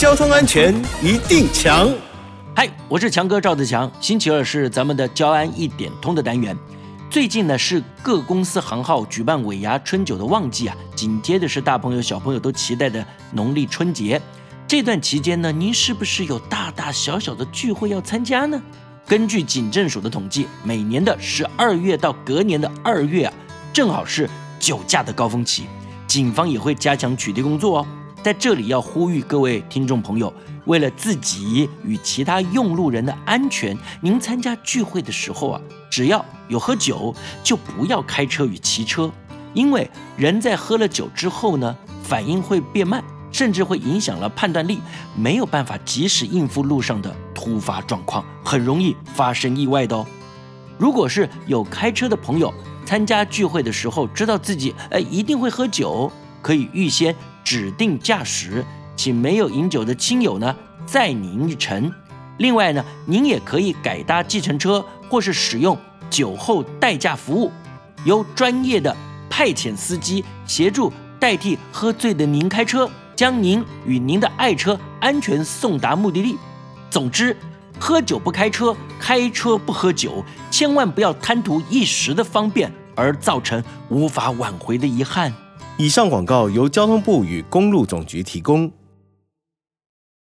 交通安全一定强。嗨，我是强哥赵子强。星期二是咱们的交安一点通的单元。最近呢是各公司行号举办尾牙春酒的旺季啊，紧接着是大朋友小朋友都期待的农历春节。这段期间呢，您是不是有大大小小的聚会要参加呢？根据警政署的统计，每年的十二月到隔年的二月啊，正好是酒驾的高峰期，警方也会加强取缔工作哦。在这里要呼吁各位听众朋友，为了自己与其他用路人的安全，您参加聚会的时候啊，只要有喝酒，就不要开车与骑车，因为人在喝了酒之后呢，反应会变慢，甚至会影响了判断力，没有办法及时应付路上的突发状况，很容易发生意外的哦。如果是有开车的朋友，参加聚会的时候，知道自己呃一定会喝酒，可以预先。指定驾驶，请没有饮酒的亲友呢载您一程。另外呢，您也可以改搭计程车，或是使用酒后代驾服务，由专业的派遣司机协助代替喝醉的您开车，将您与您的爱车安全送达目的地。总之，喝酒不开车，开车不喝酒，千万不要贪图一时的方便而造成无法挽回的遗憾。以上广告由交通部与公路总局提供。